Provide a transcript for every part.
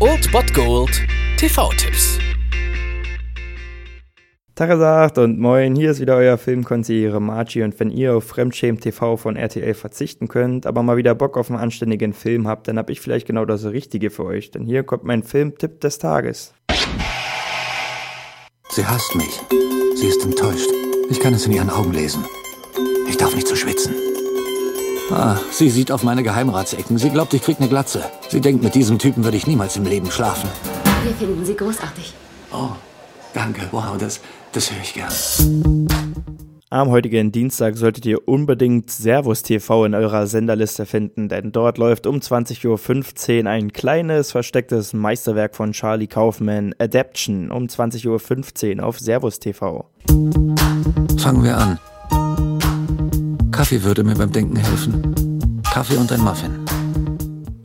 Old Bot Gold TV-Tipps. Tagesagt und moin, hier ist wieder euer Filmkonsigliere Margie und wenn ihr auf Fremdschämen TV von RTL verzichten könnt, aber mal wieder Bock auf einen anständigen Film habt, dann hab ich vielleicht genau das Richtige für euch, denn hier kommt mein Filmtipp des Tages. Sie hasst mich. Sie ist enttäuscht. Ich kann es in ihren Augen lesen. Ich darf nicht so schwitzen. Ah, sie sieht auf meine Geheimratsecken. Sie glaubt, ich krieg eine Glatze. Sie denkt, mit diesem Typen würde ich niemals im Leben schlafen. Wir finden sie großartig. Oh, danke. Wow, das, das höre ich gern. Am heutigen Dienstag solltet ihr unbedingt Servus TV in eurer Senderliste finden, denn dort läuft um 20.15 Uhr ein kleines, verstecktes Meisterwerk von Charlie Kaufman, Adaption, um 20.15 Uhr auf Servus TV. Fangen wir an. Kaffee würde mir beim Denken helfen. Kaffee und ein Muffin.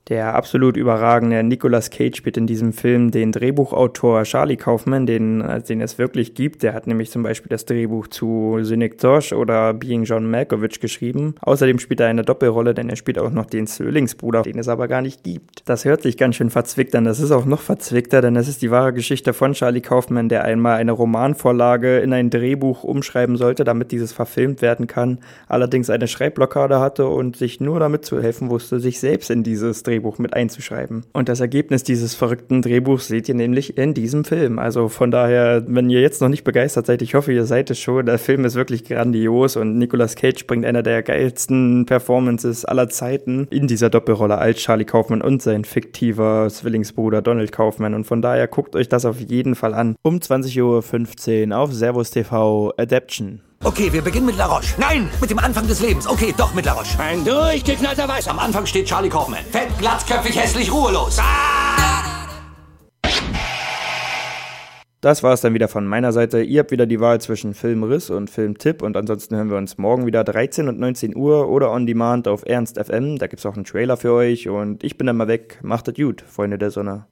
Der absolut überragende Nicolas Cage spielt in diesem Film den Drehbuchautor Charlie Kaufman, den, äh, den es wirklich gibt. Der hat nämlich zum Beispiel das Drehbuch zu Synecdoche oder Being John Malkovich geschrieben. Außerdem spielt er eine Doppelrolle, denn er spielt auch noch den Zwillingsbruder, den es aber gar nicht gibt. Das hört sich ganz schön verzwickt an. Das ist auch noch verzwickter, denn es ist die wahre Geschichte von Charlie Kaufman, der einmal eine Romanvorlage in ein Drehbuch umschreiben sollte, damit dieses verfilmt werden kann. Allerdings eine Schreibblockade hatte und sich nur damit zu helfen wusste, sich selbst in dieses Drehbuch Drehbuch mit einzuschreiben. Und das Ergebnis dieses verrückten Drehbuchs seht ihr nämlich in diesem Film. Also von daher, wenn ihr jetzt noch nicht begeistert seid, ich hoffe, ihr seid es schon. Der Film ist wirklich grandios und Nicolas Cage bringt einer der geilsten Performances aller Zeiten in dieser Doppelrolle als Charlie Kaufman und sein fiktiver Zwillingsbruder Donald Kaufman. Und von daher guckt euch das auf jeden Fall an. Um 20.15 Uhr auf Servus TV Adaption. Okay, wir beginnen mit La Roche. Nein, mit dem Anfang des Lebens. Okay, doch mit La Roche. Ein durchgeknallter Weiß. Am Anfang steht Charlie Kaufman. Fett, glatzköpfig, hässlich, ruhelos. Ah! Das war es dann wieder von meiner Seite. Ihr habt wieder die Wahl zwischen Filmriss und Filmtipp und ansonsten hören wir uns morgen wieder 13 und 19 Uhr oder on demand auf Ernst FM. Da gibt's auch einen Trailer für euch und ich bin dann mal weg. Macht es gut, Freunde der Sonne.